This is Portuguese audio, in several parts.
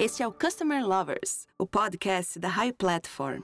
Este é o Customer Lovers, o podcast da High Platform.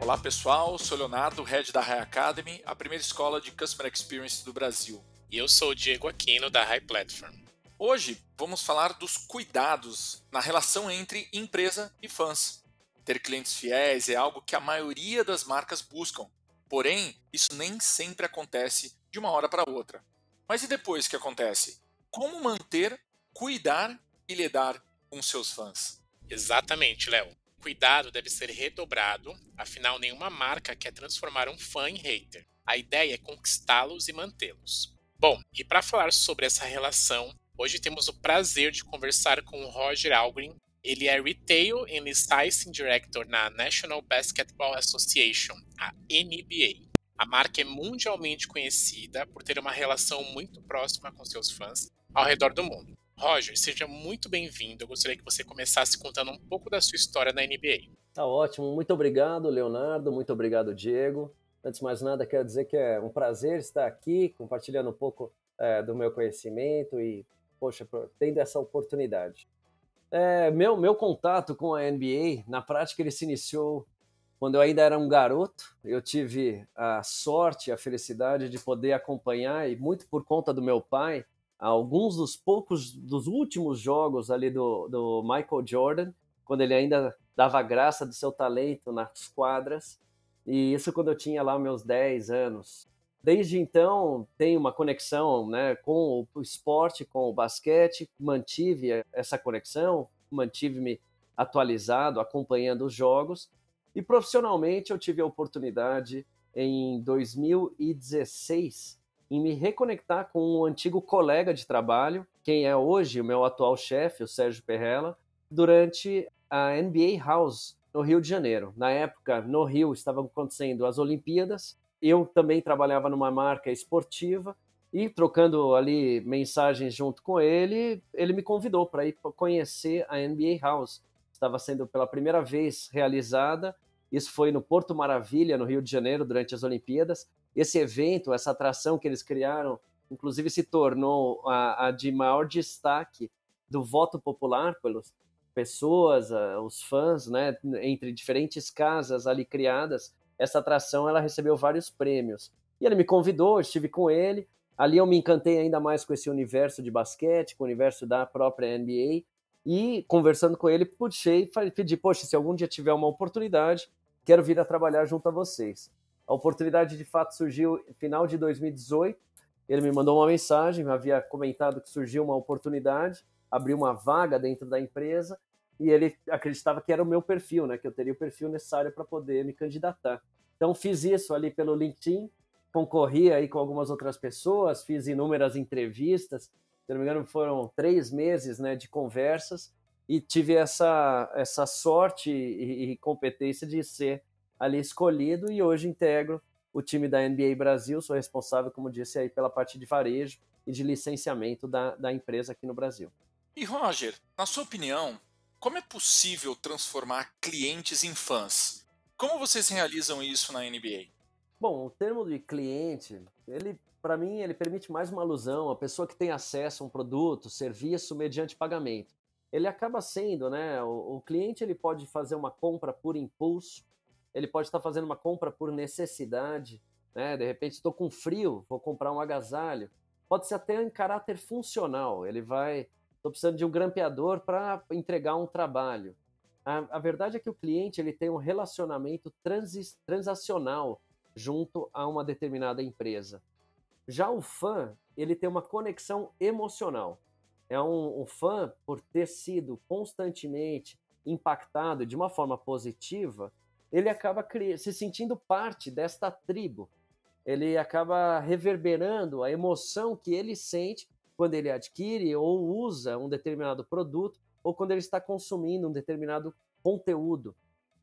Olá pessoal, sou Leonardo, head da High Academy, a primeira escola de Customer Experience do Brasil. E eu sou o Diego Aquino da High Platform. Hoje vamos falar dos cuidados na relação entre empresa e fãs. Ter clientes fiéis é algo que a maioria das marcas buscam, porém, isso nem sempre acontece de uma hora para outra. Mas e depois que acontece? Como manter, cuidar e lidar com seus fãs? Exatamente, Léo. Cuidado deve ser redobrado, afinal, nenhuma marca quer transformar um fã em hater. A ideia é conquistá-los e mantê-los. Bom, e para falar sobre essa relação, hoje temos o prazer de conversar com o Roger Algren. Ele é Retail and Licensing Director na National Basketball Association, a NBA. A marca é mundialmente conhecida por ter uma relação muito próxima com seus fãs ao redor do mundo. Roger, seja muito bem-vindo. Eu gostaria que você começasse contando um pouco da sua história na NBA. Tá ótimo. Muito obrigado, Leonardo. Muito obrigado, Diego. Antes de mais nada, quero dizer que é um prazer estar aqui compartilhando um pouco é, do meu conhecimento e, poxa, tendo essa oportunidade. É, meu, meu contato com a NBA, na prática, ele se iniciou quando eu ainda era um garoto. Eu tive a sorte, a felicidade de poder acompanhar, e muito por conta do meu pai, alguns dos poucos, dos últimos jogos ali do, do Michael Jordan, quando ele ainda dava graça do seu talento nas quadras. E isso quando eu tinha lá meus 10 anos. Desde então, tenho uma conexão né, com o esporte, com o basquete, mantive essa conexão, mantive-me atualizado, acompanhando os jogos. E profissionalmente, eu tive a oportunidade em 2016 em me reconectar com um antigo colega de trabalho, quem é hoje o meu atual chefe, o Sérgio Perrella, durante a NBA House no Rio de Janeiro. Na época, no Rio, estavam acontecendo as Olimpíadas. Eu também trabalhava numa marca esportiva e trocando ali mensagens junto com ele, ele me convidou para ir conhecer a NBA House. Estava sendo pela primeira vez realizada. Isso foi no Porto Maravilha, no Rio de Janeiro, durante as Olimpíadas. Esse evento, essa atração que eles criaram, inclusive se tornou a, a de maior destaque do voto popular pelos pessoas, os fãs, né, entre diferentes casas ali criadas, essa atração ela recebeu vários prêmios. E ele me convidou, eu estive com ele. Ali eu me encantei ainda mais com esse universo de basquete, com o universo da própria NBA. E conversando com ele, puxei e pedi, poxa, se algum dia tiver uma oportunidade, quero vir a trabalhar junto a vocês. A oportunidade de fato surgiu no final de 2018. Ele me mandou uma mensagem, me havia comentado que surgiu uma oportunidade, abriu uma vaga dentro da empresa e ele acreditava que era o meu perfil, né, que eu teria o perfil necessário para poder me candidatar. Então fiz isso ali pelo LinkedIn, concorri aí com algumas outras pessoas, fiz inúmeras entrevistas, se não me engano foram três meses, né, de conversas e tive essa essa sorte e, e competência de ser ali escolhido e hoje integro o time da NBA Brasil, sou responsável, como disse aí, pela parte de varejo e de licenciamento da, da empresa aqui no Brasil. E Roger, na sua opinião, como é possível transformar clientes em fãs? Como vocês realizam isso na NBA? Bom, o termo de cliente, ele para mim ele permite mais uma alusão, a pessoa que tem acesso a um produto, serviço mediante pagamento. Ele acaba sendo, né, o, o cliente ele pode fazer uma compra por impulso, ele pode estar fazendo uma compra por necessidade, né? De repente estou com frio, vou comprar um agasalho. Pode ser até em caráter funcional, ele vai estou precisando de um grampeador para entregar um trabalho. A, a, verdade é que o cliente ele tem um relacionamento transacional junto a uma determinada empresa. Já o fã, ele tem uma conexão emocional. É um, um fã, por ter sido constantemente impactado de uma forma positiva, ele acaba se sentindo parte desta tribo. Ele acaba reverberando a emoção que ele sente quando ele adquire ou usa um determinado produto ou quando ele está consumindo um determinado conteúdo.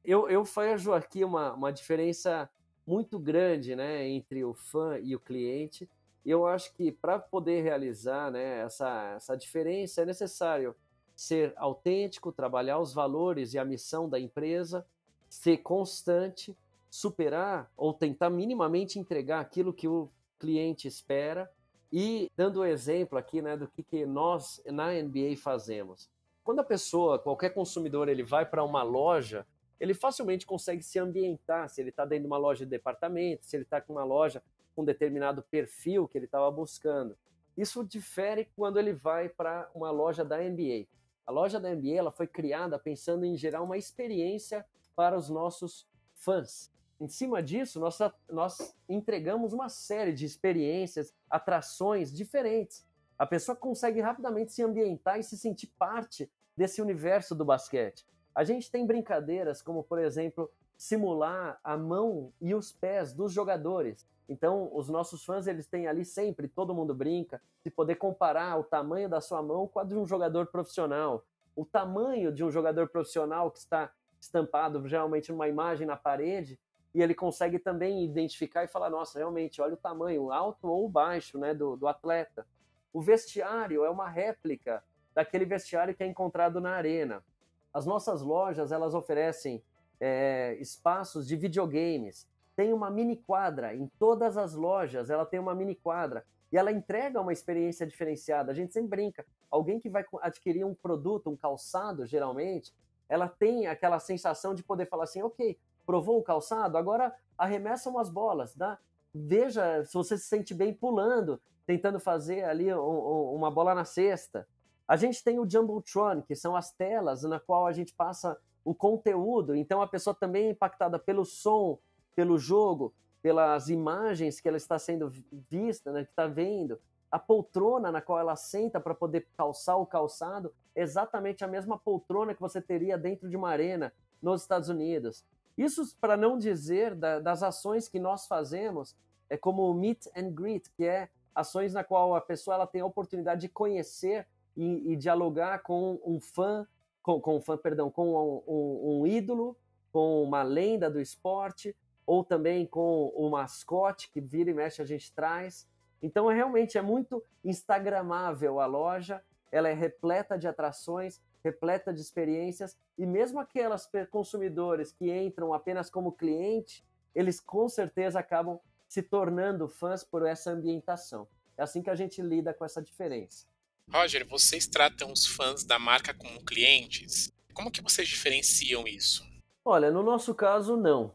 Eu, eu vejo aqui uma, uma diferença muito grande né, entre o fã e o cliente. E eu acho que para poder realizar né, essa, essa diferença é necessário ser autêntico, trabalhar os valores e a missão da empresa, ser constante, superar ou tentar minimamente entregar aquilo que o cliente espera E dando um exemplo aqui né, do que, que nós na NBA fazemos. Quando a pessoa, qualquer consumidor, ele vai para uma loja, ele facilmente consegue se ambientar, se ele está dentro de uma loja de departamento, se ele está com uma loja um determinado perfil que ele estava buscando. Isso difere quando ele vai para uma loja da NBA. A loja da NBA ela foi criada pensando em gerar uma experiência para os nossos fãs. Em cima disso, nós, nós entregamos uma série de experiências, atrações diferentes. A pessoa consegue rapidamente se ambientar e se sentir parte desse universo do basquete. A gente tem brincadeiras como, por exemplo, simular a mão e os pés dos jogadores. Então, os nossos fãs, eles têm ali sempre, todo mundo brinca, de poder comparar o tamanho da sua mão com a de um jogador profissional. O tamanho de um jogador profissional que está estampado geralmente numa imagem na parede, e ele consegue também identificar e falar, nossa, realmente, olha o tamanho, alto ou baixo, né, do, do atleta. O vestiário é uma réplica daquele vestiário que é encontrado na arena. As nossas lojas, elas oferecem é, espaços de videogames, tem uma mini quadra em todas as lojas, ela tem uma mini quadra e ela entrega uma experiência diferenciada. A gente sempre brinca, alguém que vai adquirir um produto, um calçado, geralmente, ela tem aquela sensação de poder falar assim, ok, provou o calçado, agora arremessa umas bolas, dá, veja se você se sente bem pulando, tentando fazer ali um, um, uma bola na cesta. A gente tem o Jumbotron, que são as telas na qual a gente passa o conteúdo, então a pessoa também é impactada pelo som, pelo jogo, pelas imagens que ela está sendo vista, né, que está vendo, a poltrona na qual ela senta para poder calçar o calçado, é exatamente a mesma poltrona que você teria dentro de uma arena nos Estados Unidos. Isso para não dizer da, das ações que nós fazemos, é como o meet and greet, que é ações na qual a pessoa ela tem a oportunidade de conhecer e, e dialogar com um fã, com, com um fã, perdão, com um, um, um ídolo, com uma lenda do esporte, ou também com o mascote que vira e mexe a gente traz. Então, é, realmente é muito instagramável a loja, ela é repleta de atrações, repleta de experiências, e mesmo aquelas consumidores que entram apenas como cliente, eles com certeza acabam se tornando fãs por essa ambientação. É assim que a gente lida com essa diferença. Roger, vocês tratam os fãs da marca como clientes? Como que vocês diferenciam isso? Olha, no nosso caso, não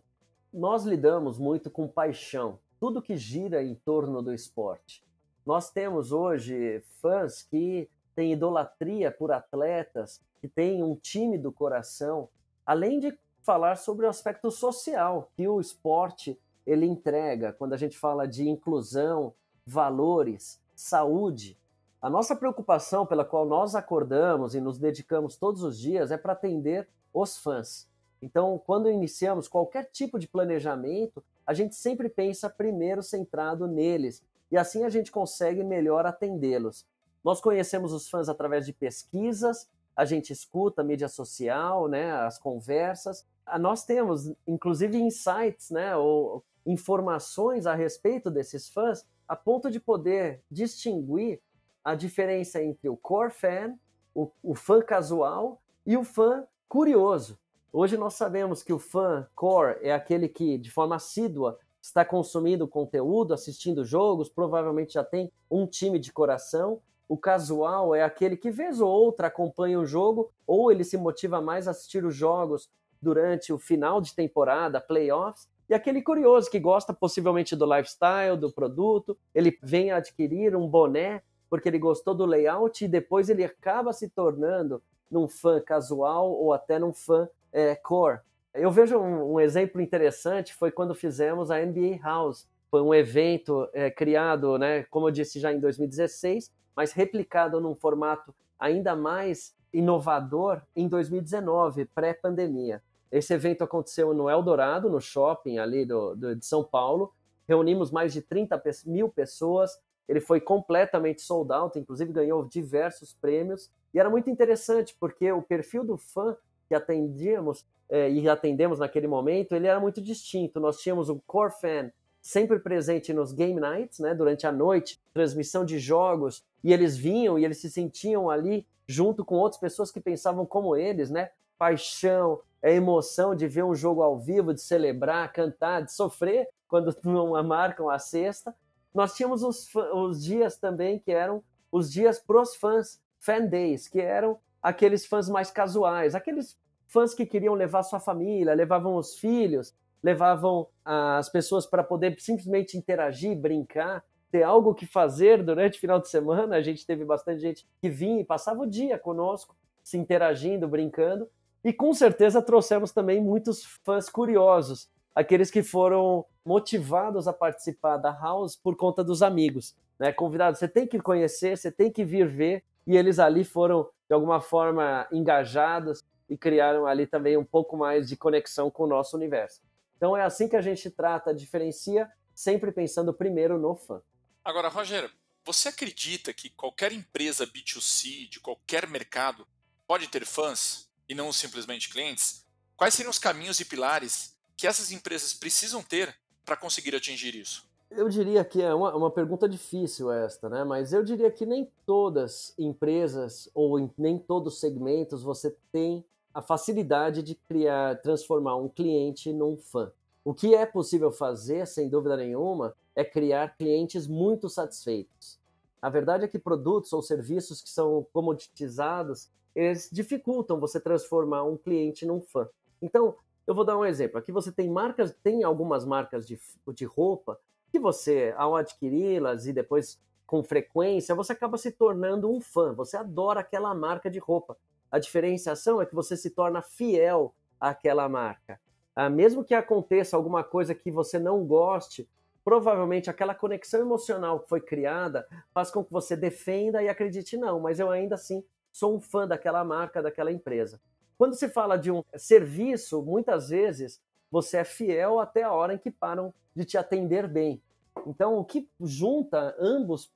nós lidamos muito com paixão, tudo que gira em torno do esporte. Nós temos hoje fãs que têm idolatria por atletas, que têm um time do coração, além de falar sobre o aspecto social que o esporte ele entrega quando a gente fala de inclusão, valores, saúde. A nossa preocupação pela qual nós acordamos e nos dedicamos todos os dias é para atender os fãs. Então, quando iniciamos qualquer tipo de planejamento, a gente sempre pensa primeiro centrado neles, e assim a gente consegue melhor atendê-los. Nós conhecemos os fãs através de pesquisas, a gente escuta a mídia social, né, as conversas. Ah, nós temos, inclusive, insights, né, ou informações a respeito desses fãs, a ponto de poder distinguir a diferença entre o core fan, o, o fã casual e o fã curioso. Hoje nós sabemos que o fã core é aquele que, de forma assídua, está consumindo conteúdo, assistindo jogos, provavelmente já tem um time de coração. O casual é aquele que, vez ou outra, acompanha o jogo, ou ele se motiva mais a assistir os jogos durante o final de temporada, playoffs. E aquele curioso que gosta possivelmente do lifestyle, do produto, ele vem adquirir um boné porque ele gostou do layout e depois ele acaba se tornando num fã casual ou até num fã é, core. Eu vejo um, um, exemplo interessante, foi quando fizemos a NBA House. Foi um evento é, criado, né, como eu disse, já em 2016, mas replicado num formato ainda mais inovador em 2019, pré-pandemia. Esse evento aconteceu no Eldorado, no shopping ali do, do, de São Paulo. Reunimos mais de 30 mil pessoas. Ele foi completamente sold out, inclusive ganhou diversos prêmios. E era muito interessante, porque o perfil do fã que atendíamos é, e atendemos naquele momento, ele era muito distinto. Nós tínhamos um core fan sempre presente nos game nights, né, durante a noite, transmissão de jogos, e eles vinham e eles se sentiam ali junto com outras pessoas que pensavam como eles, né? Paixão, a emoção de ver um jogo ao vivo, de celebrar, cantar, de sofrer quando não marcam a cesta. Nós tínhamos os, os dias também que eram os dias pros fãs, fan days, que eram aqueles fãs mais casuais, aqueles fãs que queriam levar sua família, levavam os filhos, levavam as pessoas para poder simplesmente interagir, brincar, ter algo que fazer durante o final de semana. A gente teve bastante gente que vinha e passava o dia conosco, se interagindo, brincando. E com certeza trouxemos também muitos fãs curiosos, aqueles que foram motivados a participar da house por conta dos amigos, né? Convidados, você tem que conhecer, você tem que vir ver, e eles ali foram de alguma forma engajados e criaram ali também um pouco mais de conexão com o nosso universo. Então é assim que a gente trata, diferencia, sempre pensando primeiro no fã. Agora, Roger, você acredita que qualquer empresa B2C de qualquer mercado pode ter fãs e não simplesmente clientes? Quais seriam os caminhos e pilares que essas empresas precisam ter para conseguir atingir isso? Eu diria que é uma, uma pergunta difícil esta, né? Mas eu diria que nem todas empresas ou em, nem todos segmentos você tem a facilidade de criar, transformar um cliente num fã. O que é possível fazer, sem dúvida nenhuma, é criar clientes muito satisfeitos. A verdade é que produtos ou serviços que são comoditizados, eles dificultam você transformar um cliente num fã. Então, eu vou dar um exemplo. Aqui você tem marcas, tem algumas marcas de, de roupa que você, ao adquiri-las e depois com frequência, você acaba se tornando um fã. Você adora aquela marca de roupa. A diferenciação é que você se torna fiel àquela marca. Ah, mesmo que aconteça alguma coisa que você não goste, provavelmente aquela conexão emocional que foi criada faz com que você defenda e acredite, não, mas eu ainda assim sou um fã daquela marca, daquela empresa. Quando se fala de um serviço, muitas vezes você é fiel até a hora em que param de te atender bem. Então, o que junta ambos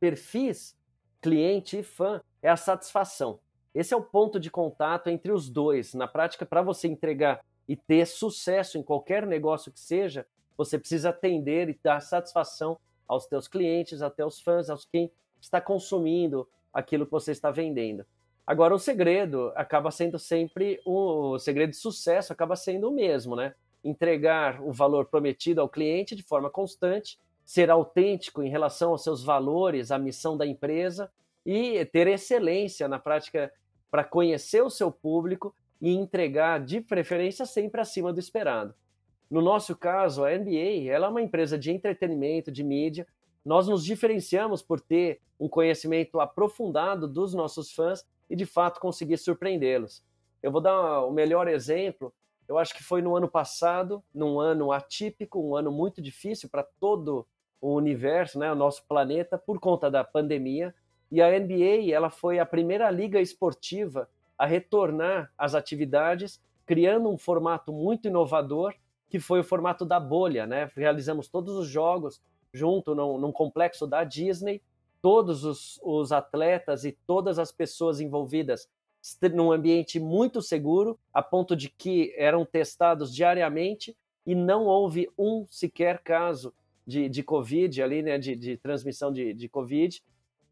perfis, cliente e fã, é a satisfação. Esse é o ponto de contato entre os dois. Na prática, para você entregar e ter sucesso em qualquer negócio que seja, você precisa atender e dar satisfação aos teus clientes, até os fãs, aos quem está consumindo aquilo que você está vendendo. Agora, o segredo acaba sendo sempre o segredo de sucesso acaba sendo o mesmo, né? Entregar o valor prometido ao cliente de forma constante, ser autêntico em relação aos seus valores, à missão da empresa e ter excelência na prática para conhecer o seu público e entregar de preferência sempre acima do esperado. No nosso caso, a NBA ela é uma empresa de entretenimento, de mídia. Nós nos diferenciamos por ter um conhecimento aprofundado dos nossos fãs e, de fato, conseguir surpreendê-los. Eu vou dar o melhor exemplo. Eu acho que foi no ano passado, num ano atípico, um ano muito difícil para todo o universo, né, o nosso planeta, por conta da pandemia. E a NBA ela foi a primeira liga esportiva a retornar às atividades, criando um formato muito inovador, que foi o formato da bolha. Né? Realizamos todos os jogos junto num, num complexo da Disney, todos os, os atletas e todas as pessoas envolvidas num ambiente muito seguro, a ponto de que eram testados diariamente e não houve um sequer caso de, de Covid ali, né, de, de transmissão de, de Covid.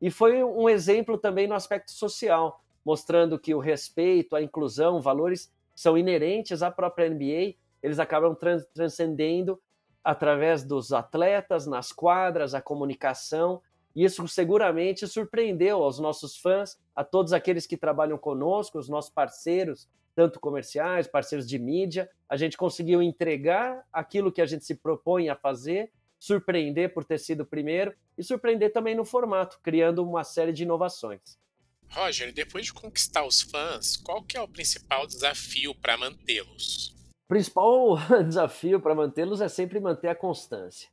E foi um exemplo também no aspecto social, mostrando que o respeito, a inclusão, valores são inerentes à própria NBA, eles acabam trans transcendendo através dos atletas, nas quadras, a comunicação. E isso seguramente surpreendeu aos nossos fãs, a todos aqueles que trabalham conosco, os nossos parceiros, tanto comerciais, parceiros de mídia. A gente conseguiu entregar aquilo que a gente se propõe a fazer surpreender por ter sido o primeiro e surpreender também no formato, criando uma série de inovações. Roger, depois de conquistar os fãs, qual que é o principal desafio para mantê-los? O principal desafio para mantê-los é sempre manter a constância.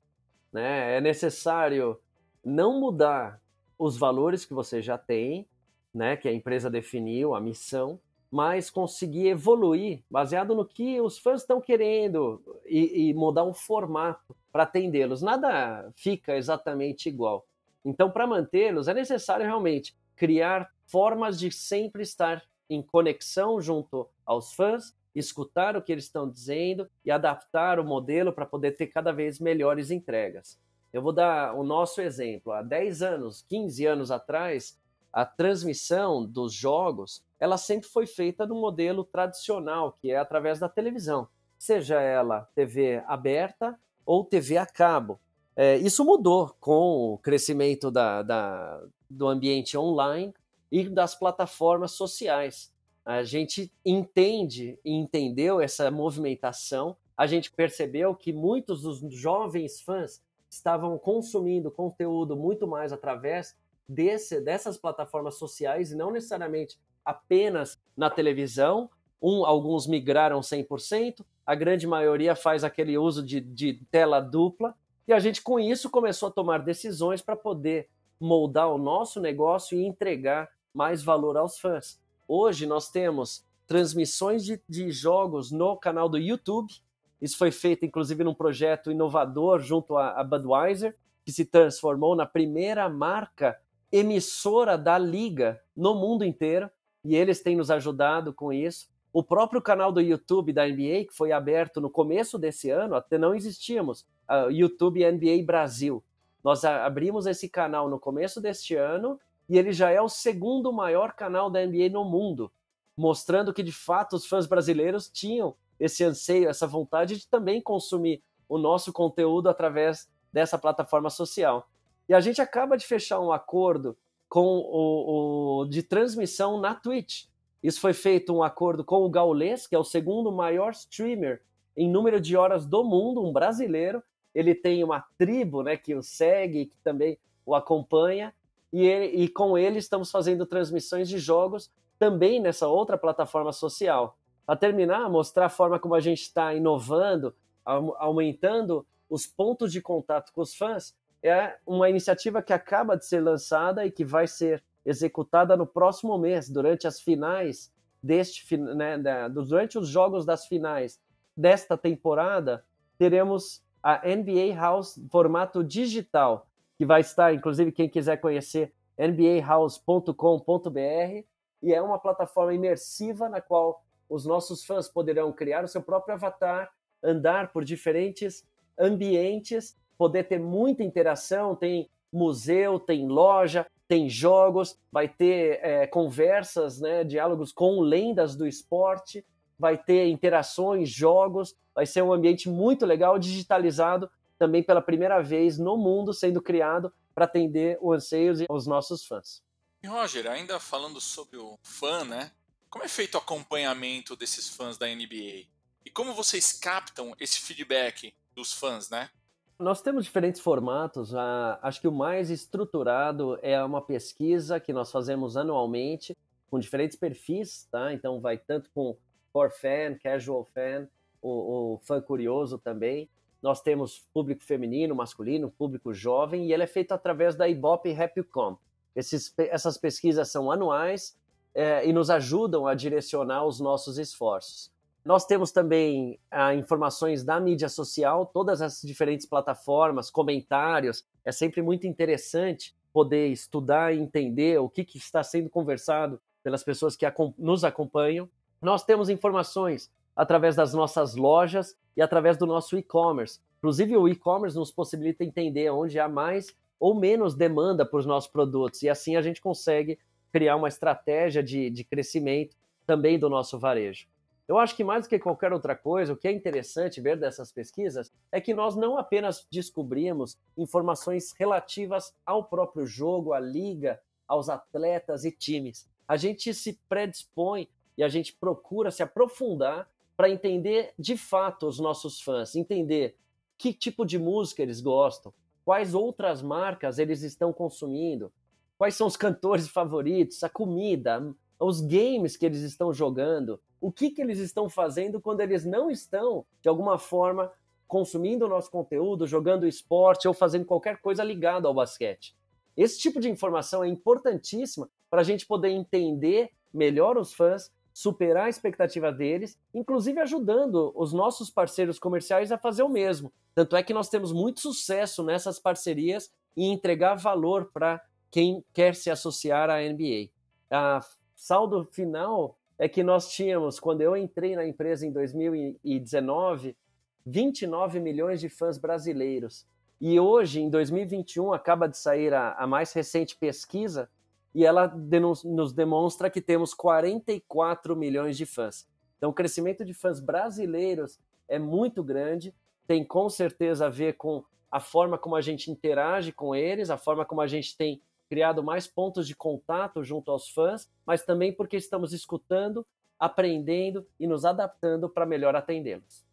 Né? É necessário não mudar os valores que você já tem, né, que a empresa definiu, a missão, mas conseguir evoluir baseado no que os fãs estão querendo e, e mudar um formato para atendê-los. Nada fica exatamente igual. Então, para mantê-los, é necessário realmente criar formas de sempre estar em conexão junto aos fãs, escutar o que eles estão dizendo e adaptar o modelo para poder ter cada vez melhores entregas. Eu vou dar o nosso exemplo. Há 10 anos, 15 anos atrás, a transmissão dos jogos ela sempre foi feita no modelo tradicional, que é através da televisão, seja ela TV aberta ou TV a cabo. É, isso mudou com o crescimento da, da, do ambiente online e das plataformas sociais. A gente entende e entendeu essa movimentação, a gente percebeu que muitos dos jovens fãs estavam consumindo conteúdo muito mais através desse, dessas plataformas sociais e não necessariamente apenas na televisão. Um, alguns migraram 100%, a grande maioria faz aquele uso de, de tela dupla, e a gente, com isso, começou a tomar decisões para poder moldar o nosso negócio e entregar mais valor aos fãs. Hoje nós temos transmissões de, de jogos no canal do YouTube. Isso foi feito, inclusive, num projeto inovador junto à Budweiser, que se transformou na primeira marca emissora da liga no mundo inteiro. E eles têm nos ajudado com isso. O próprio canal do YouTube da NBA, que foi aberto no começo desse ano, até não existíamos, YouTube NBA Brasil. Nós abrimos esse canal no começo deste ano e ele já é o segundo maior canal da NBA no mundo, mostrando que de fato os fãs brasileiros tinham esse anseio, essa vontade de também consumir o nosso conteúdo através dessa plataforma social. E a gente acaba de fechar um acordo com o, o de transmissão na Twitch. Isso foi feito um acordo com o Gaules, que é o segundo maior streamer em número de horas do mundo, um brasileiro. Ele tem uma tribo né, que o segue, que também o acompanha, e, ele, e com ele estamos fazendo transmissões de jogos também nessa outra plataforma social. Para terminar, mostrar a forma como a gente está inovando, aumentando os pontos de contato com os fãs, é uma iniciativa que acaba de ser lançada e que vai ser executada no próximo mês, durante as finais deste, né, durante os jogos das finais desta temporada, teremos a NBA House formato digital, que vai estar, inclusive, quem quiser conhecer, nbahouse.com.br, e é uma plataforma imersiva na qual os nossos fãs poderão criar o seu próprio avatar, andar por diferentes ambientes, poder ter muita interação, tem museu, tem loja, tem jogos, vai ter é, conversas, né, diálogos com lendas do esporte, vai ter interações, jogos, vai ser um ambiente muito legal, digitalizado também pela primeira vez no mundo, sendo criado para atender os anseios e os nossos fãs. E Roger, ainda falando sobre o fã, né? Como é feito o acompanhamento desses fãs da NBA? E como vocês captam esse feedback dos fãs, né? Nós temos diferentes formatos. acho que o mais estruturado é uma pesquisa que nós fazemos anualmente com diferentes perfis, tá? Então vai tanto com core fan, casual fan, o, o fã curioso também. Nós temos público feminino, masculino, público jovem, e ele é feito através da Ibope Happycom. Esses, essas pesquisas são anuais é, e nos ajudam a direcionar os nossos esforços. Nós temos também ah, informações da mídia social, todas as diferentes plataformas, comentários. É sempre muito interessante poder estudar e entender o que, que está sendo conversado pelas pessoas que nos acompanham. Nós temos informações através das nossas lojas e através do nosso e-commerce. Inclusive, o e-commerce nos possibilita entender onde há mais ou menos demanda por os nossos produtos, e assim a gente consegue criar uma estratégia de, de crescimento também do nosso varejo. Eu acho que mais do que qualquer outra coisa, o que é interessante ver dessas pesquisas é que nós não apenas descobrimos informações relativas ao próprio jogo, à liga, aos atletas e times. A gente se predispõe e a gente procura se aprofundar para entender de fato os nossos fãs, entender que tipo de música eles gostam, quais outras marcas eles estão consumindo, quais são os cantores favoritos, a comida, os games que eles estão jogando, o que, que eles estão fazendo quando eles não estão, de alguma forma, consumindo o nosso conteúdo, jogando esporte ou fazendo qualquer coisa ligada ao basquete. Esse tipo de informação é importantíssima para a gente poder entender melhor os fãs, superar a expectativa deles, inclusive ajudando os nossos parceiros comerciais a fazer o mesmo. Tanto é que nós temos muito sucesso nessas parcerias e entregar valor para quem quer se associar à NBA. A saldo final é que nós tínhamos, quando eu entrei na empresa em 2019, 29 milhões de fãs brasileiros. E hoje, em 2021, acaba de sair a, a mais recente pesquisa e ela nos demonstra que temos 44 milhões de fãs. Então, o crescimento de fãs brasileiros é muito grande, tem com certeza a ver com a forma como a gente interage com eles, a forma como a gente tem criado mais pontos de contato junto aos fãs, mas também porque estamos escutando, aprendendo e nos adaptando para melhor atendê-los.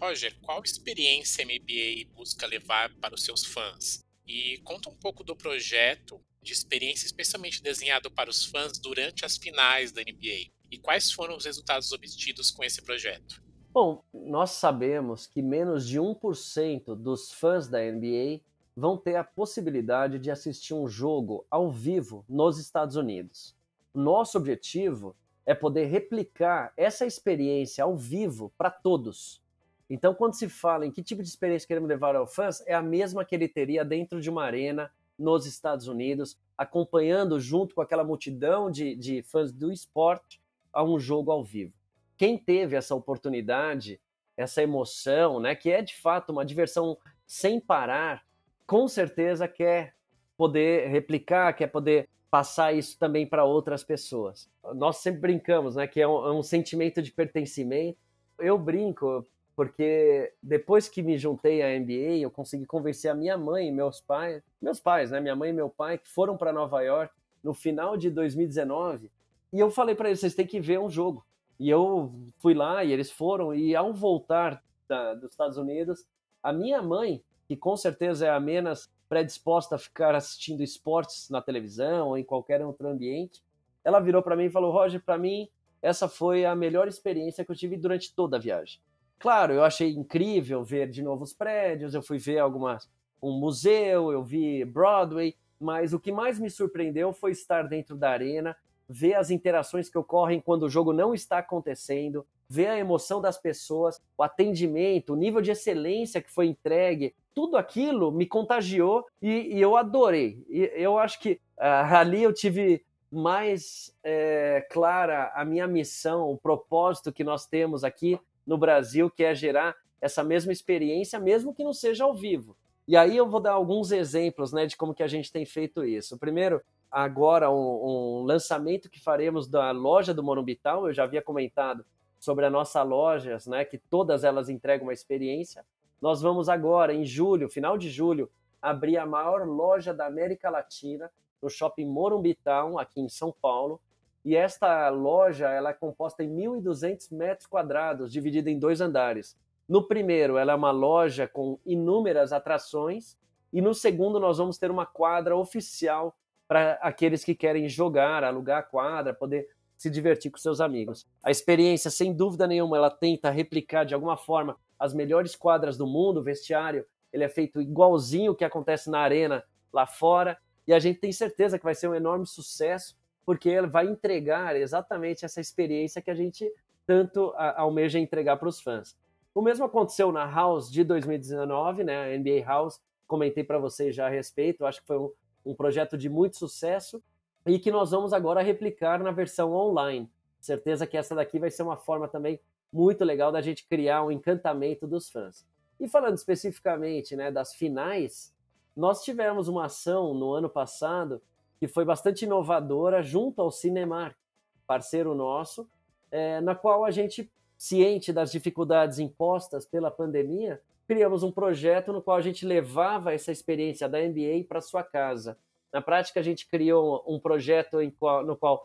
Roger, qual experiência a MBA busca levar para os seus fãs? E conta um pouco do projeto de experiência especialmente desenhado para os fãs durante as finais da NBA. E quais foram os resultados obtidos com esse projeto? Bom, nós sabemos que menos de 1% dos fãs da NBA vão ter a possibilidade de assistir um jogo ao vivo nos Estados Unidos. Nosso objetivo é poder replicar essa experiência ao vivo para todos. Então, quando se fala em que tipo de experiência queremos levar ao fãs, é a mesma que ele teria dentro de uma arena nos Estados Unidos, acompanhando junto com aquela multidão de, de fãs do esporte a um jogo ao vivo. Quem teve essa oportunidade, essa emoção, né, que é de fato uma diversão sem parar, com certeza quer poder replicar, quer poder passar isso também para outras pessoas. Nós sempre brincamos, né, que é um, é um sentimento de pertencimento. Eu brinco porque depois que me juntei à NBA, eu consegui convencer a minha mãe e meus pais, meus pais, né, minha mãe e meu pai, que foram para Nova York no final de 2019, e eu falei para eles, vocês têm que ver um jogo. E eu fui lá e eles foram, e ao voltar da, dos Estados Unidos, a minha mãe, que com certeza é a menos predisposta a ficar assistindo esportes na televisão ou em qualquer outro ambiente, ela virou para mim e falou: Roger, para mim, essa foi a melhor experiência que eu tive durante toda a viagem. Claro, eu achei incrível ver de novo os prédios, eu fui ver algumas um museu, eu vi Broadway, mas o que mais me surpreendeu foi estar dentro da arena, ver as interações que ocorrem quando o jogo não está acontecendo, ver a emoção das pessoas, o atendimento, o nível de excelência que foi entregue, tudo aquilo me contagiou e, e eu adorei. E eu acho que uh, ali eu tive mais é, clara a minha missão, o propósito que nós temos aqui no Brasil, que é gerar essa mesma experiência, mesmo que não seja ao vivo. E aí eu vou dar alguns exemplos né, de como que a gente tem feito isso. Primeiro, agora um, um lançamento que faremos da loja do Morumbital, eu já havia comentado sobre a nossa loja, né, que todas elas entregam uma experiência. Nós vamos agora, em julho, final de julho, abrir a maior loja da América Latina, no Shopping Morumbital, aqui em São Paulo, e esta loja ela é composta em 1.200 metros quadrados, dividida em dois andares. No primeiro, ela é uma loja com inúmeras atrações, e no segundo, nós vamos ter uma quadra oficial para aqueles que querem jogar, alugar a quadra, poder se divertir com seus amigos. A experiência, sem dúvida nenhuma, ela tenta replicar de alguma forma as melhores quadras do mundo, o vestiário, ele é feito igualzinho o que acontece na arena lá fora, e a gente tem certeza que vai ser um enorme sucesso porque ele vai entregar exatamente essa experiência que a gente tanto almeja entregar para os fãs. O mesmo aconteceu na House de 2019, né? A NBA House, comentei para vocês já a respeito, acho que foi um, um projeto de muito sucesso e que nós vamos agora replicar na versão online. Certeza que essa daqui vai ser uma forma também muito legal da gente criar um encantamento dos fãs. E falando especificamente né, das finais, nós tivemos uma ação no ano passado que foi bastante inovadora junto ao Cinemark, parceiro nosso, é, na qual a gente, ciente das dificuldades impostas pela pandemia, criamos um projeto no qual a gente levava essa experiência da NBA para sua casa. Na prática, a gente criou um projeto qual, no qual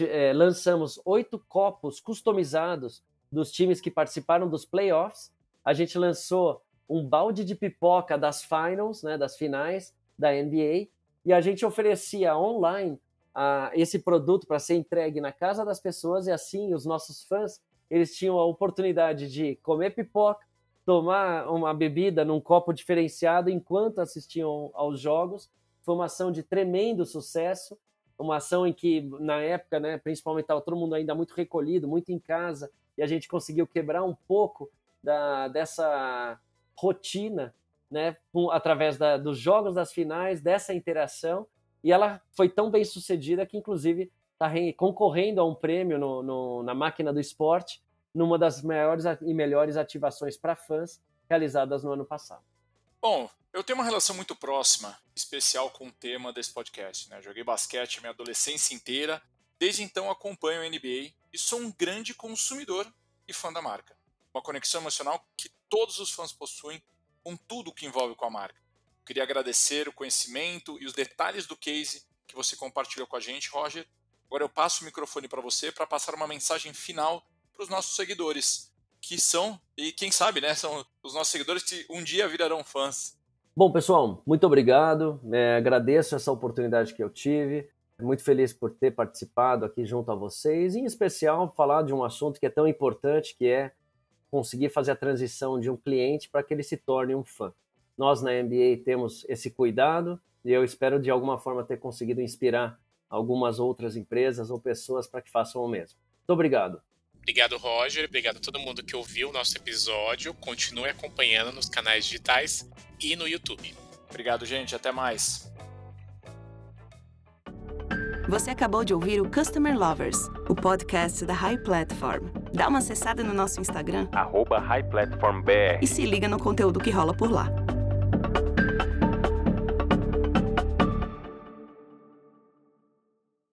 é, lançamos oito copos customizados dos times que participaram dos playoffs. A gente lançou um balde de pipoca das finals, né, das finais da NBA, e a gente oferecia online uh, esse produto para ser entregue na casa das pessoas e assim os nossos fãs eles tinham a oportunidade de comer pipoca, tomar uma bebida num copo diferenciado enquanto assistiam aos jogos. Foi uma ação de tremendo sucesso, uma ação em que na época, né, principalmente estava todo mundo ainda muito recolhido, muito em casa, e a gente conseguiu quebrar um pouco da, dessa rotina né, através da, dos jogos das finais, dessa interação, e ela foi tão bem sucedida que, inclusive, está concorrendo a um prêmio no, no, na máquina do esporte, numa das maiores e melhores ativações para fãs realizadas no ano passado. Bom, eu tenho uma relação muito próxima, especial com o tema desse podcast. Né? Joguei basquete a minha adolescência inteira, desde então acompanho a NBA e sou um grande consumidor e fã da marca. Uma conexão emocional que todos os fãs possuem com tudo que envolve com a marca. Queria agradecer o conhecimento e os detalhes do case que você compartilhou com a gente, Roger. Agora eu passo o microfone para você para passar uma mensagem final para os nossos seguidores, que são, e quem sabe, né, são os nossos seguidores que um dia virarão fãs. Bom, pessoal, muito obrigado. É, agradeço essa oportunidade que eu tive. Muito feliz por ter participado aqui junto a vocês, em especial falar de um assunto que é tão importante, que é conseguir fazer a transição de um cliente para que ele se torne um fã. Nós na MBA temos esse cuidado e eu espero de alguma forma ter conseguido inspirar algumas outras empresas ou pessoas para que façam o mesmo. Muito obrigado. Obrigado, Roger. Obrigado a todo mundo que ouviu o nosso episódio. Continue acompanhando nos canais digitais e no YouTube. Obrigado, gente. Até mais. Você acabou de ouvir o Customer Lovers, o podcast da High Platform. Dá uma acessada no nosso Instagram, arroba High Platform BR. e se liga no conteúdo que rola por lá.